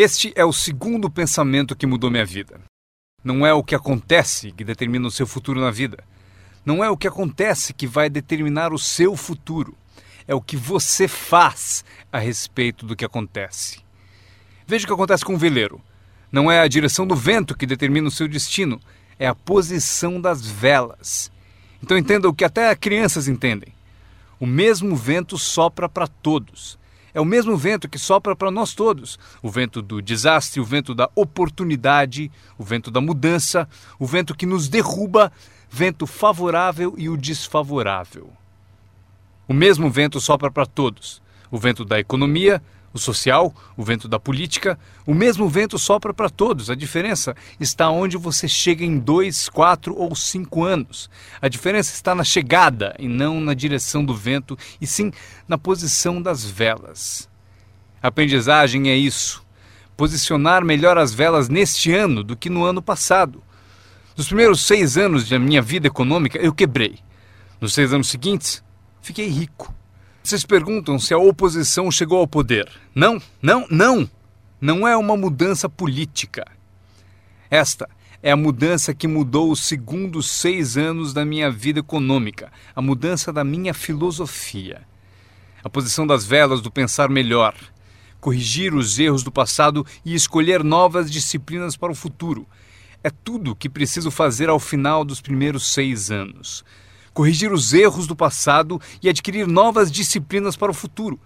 Este é o segundo pensamento que mudou minha vida. Não é o que acontece que determina o seu futuro na vida. Não é o que acontece que vai determinar o seu futuro. É o que você faz a respeito do que acontece. Veja o que acontece com o veleiro. Não é a direção do vento que determina o seu destino, é a posição das velas. Então entenda o que até crianças entendem. O mesmo vento sopra para todos. É o mesmo vento que sopra para nós todos. O vento do desastre, o vento da oportunidade, o vento da mudança, o vento que nos derruba, vento favorável e o desfavorável. O mesmo vento sopra para todos. O vento da economia, o social, o vento da política, o mesmo vento sopra para todos. A diferença está onde você chega em dois, quatro ou cinco anos. A diferença está na chegada e não na direção do vento, e sim na posição das velas. A aprendizagem é isso: posicionar melhor as velas neste ano do que no ano passado. Nos primeiros seis anos da minha vida econômica, eu quebrei. Nos seis anos seguintes, fiquei rico. Vocês perguntam se a oposição chegou ao poder. Não, não, não! Não é uma mudança política. Esta é a mudança que mudou os segundos seis anos da minha vida econômica, a mudança da minha filosofia. A posição das velas do pensar melhor, corrigir os erros do passado e escolher novas disciplinas para o futuro. É tudo o que preciso fazer ao final dos primeiros seis anos corrigir os erros do passado e adquirir novas disciplinas para o futuro.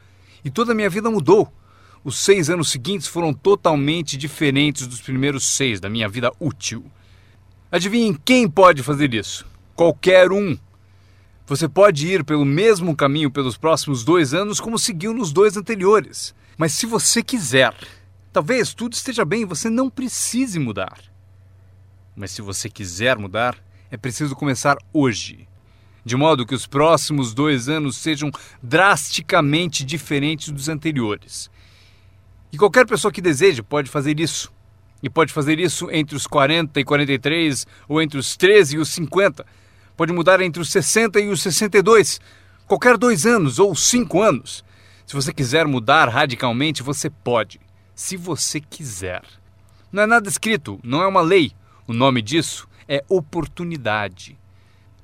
E toda a minha vida mudou. Os seis anos seguintes foram totalmente diferentes dos primeiros seis da minha vida útil. Adivinhem quem pode fazer isso? Qualquer um. Você pode ir pelo mesmo caminho pelos próximos dois anos como seguiu nos dois anteriores. Mas se você quiser, talvez tudo esteja bem e você não precise mudar. Mas se você quiser mudar, é preciso começar hoje de modo que os próximos dois anos sejam drasticamente diferentes dos anteriores. E qualquer pessoa que deseje pode fazer isso. E pode fazer isso entre os 40 e 43, ou entre os 13 e os 50. Pode mudar entre os 60 e os 62. Qualquer dois anos ou cinco anos. Se você quiser mudar radicalmente, você pode. Se você quiser. Não é nada escrito, não é uma lei. O nome disso é oportunidade.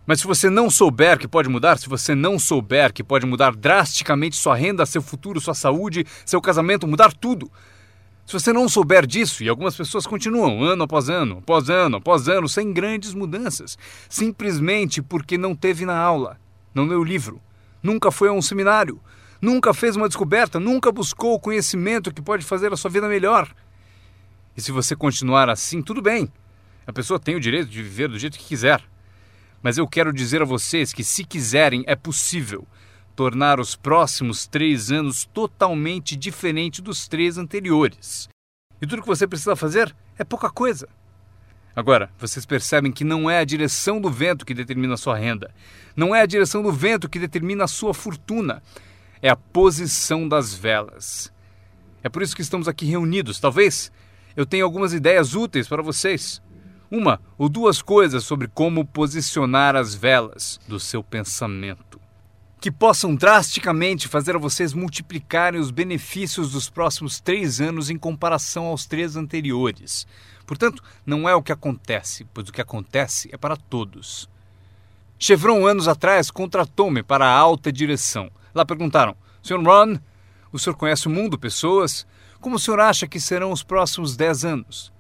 Mas se você não souber que pode mudar, se você não souber que pode mudar drasticamente sua renda, seu futuro, sua saúde, seu casamento, mudar tudo. Se você não souber disso, e algumas pessoas continuam ano após ano, após ano, após ano, sem grandes mudanças, simplesmente porque não teve na aula, não leu o livro, nunca foi a um seminário, nunca fez uma descoberta, nunca buscou o conhecimento que pode fazer a sua vida melhor. E se você continuar assim, tudo bem. A pessoa tem o direito de viver do jeito que quiser. Mas eu quero dizer a vocês que, se quiserem, é possível tornar os próximos três anos totalmente diferente dos três anteriores. E tudo que você precisa fazer é pouca coisa. Agora, vocês percebem que não é a direção do vento que determina a sua renda, não é a direção do vento que determina a sua fortuna, é a posição das velas. É por isso que estamos aqui reunidos. Talvez eu tenha algumas ideias úteis para vocês uma ou duas coisas sobre como posicionar as velas do seu pensamento, que possam drasticamente fazer a vocês multiplicarem os benefícios dos próximos três anos em comparação aos três anteriores. Portanto, não é o que acontece, pois o que acontece é para todos. Chevron, anos atrás, contratou-me para a alta direção. Lá perguntaram: Sr. Ron, o senhor conhece o mundo, pessoas? Como o senhor acha que serão os próximos dez anos?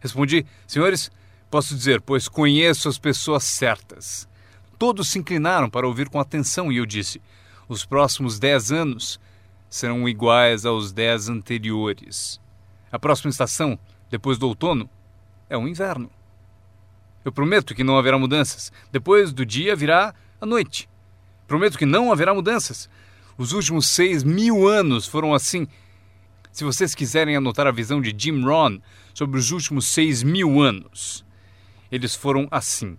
Respondi: Senhores, Posso dizer, pois conheço as pessoas certas. Todos se inclinaram para ouvir com atenção e eu disse: os próximos dez anos serão iguais aos dez anteriores. A próxima estação, depois do outono, é o inverno. Eu prometo que não haverá mudanças. Depois do dia virá a noite. Prometo que não haverá mudanças. Os últimos seis mil anos foram assim. Se vocês quiserem anotar a visão de Jim Rohn sobre os últimos seis mil anos, eles foram assim.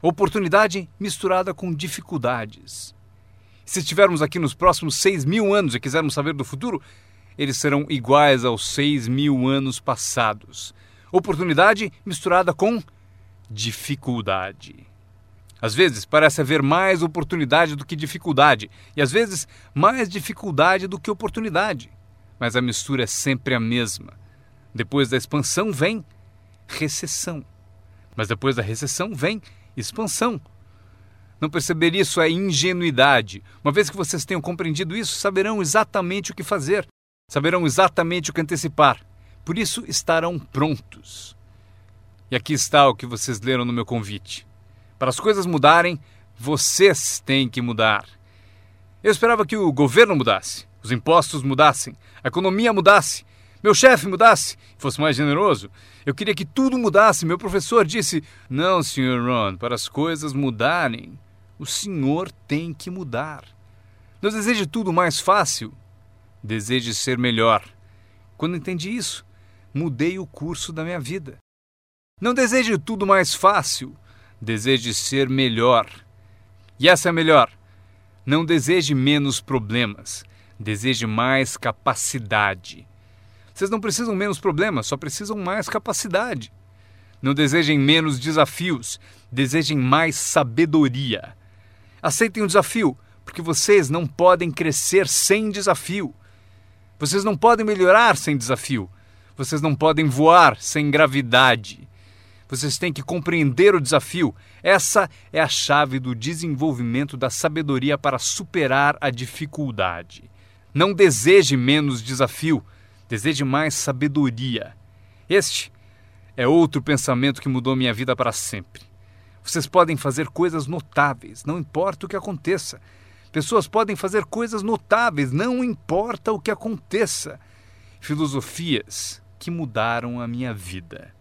Oportunidade misturada com dificuldades. Se estivermos aqui nos próximos seis mil anos e quisermos saber do futuro, eles serão iguais aos seis mil anos passados. Oportunidade misturada com dificuldade. Às vezes parece haver mais oportunidade do que dificuldade, e às vezes mais dificuldade do que oportunidade. Mas a mistura é sempre a mesma. Depois da expansão vem recessão. Mas depois da recessão vem expansão. Não perceber isso é ingenuidade. Uma vez que vocês tenham compreendido isso, saberão exatamente o que fazer, saberão exatamente o que antecipar. Por isso estarão prontos. E aqui está o que vocês leram no meu convite. Para as coisas mudarem, vocês têm que mudar. Eu esperava que o governo mudasse, os impostos mudassem, a economia mudasse, meu chefe mudasse, fosse mais generoso. Eu queria que tudo mudasse. Meu professor disse: Não, Sr. Ron, para as coisas mudarem, o senhor tem que mudar. Não deseje tudo mais fácil, deseje ser melhor. Quando entendi isso, mudei o curso da minha vida. Não deseje tudo mais fácil, deseje ser melhor. E essa é a melhor. Não deseje menos problemas, deseje mais capacidade. Vocês não precisam menos problemas, só precisam mais capacidade. Não desejem menos desafios, desejem mais sabedoria. Aceitem o desafio, porque vocês não podem crescer sem desafio. Vocês não podem melhorar sem desafio. Vocês não podem voar sem gravidade. Vocês têm que compreender o desafio. Essa é a chave do desenvolvimento da sabedoria para superar a dificuldade. Não deseje menos desafio, deseje mais sabedoria. Este é outro pensamento que mudou minha vida para sempre. Vocês podem fazer coisas notáveis, não importa o que aconteça. Pessoas podem fazer coisas notáveis, não importa o que aconteça. Filosofias que mudaram a minha vida.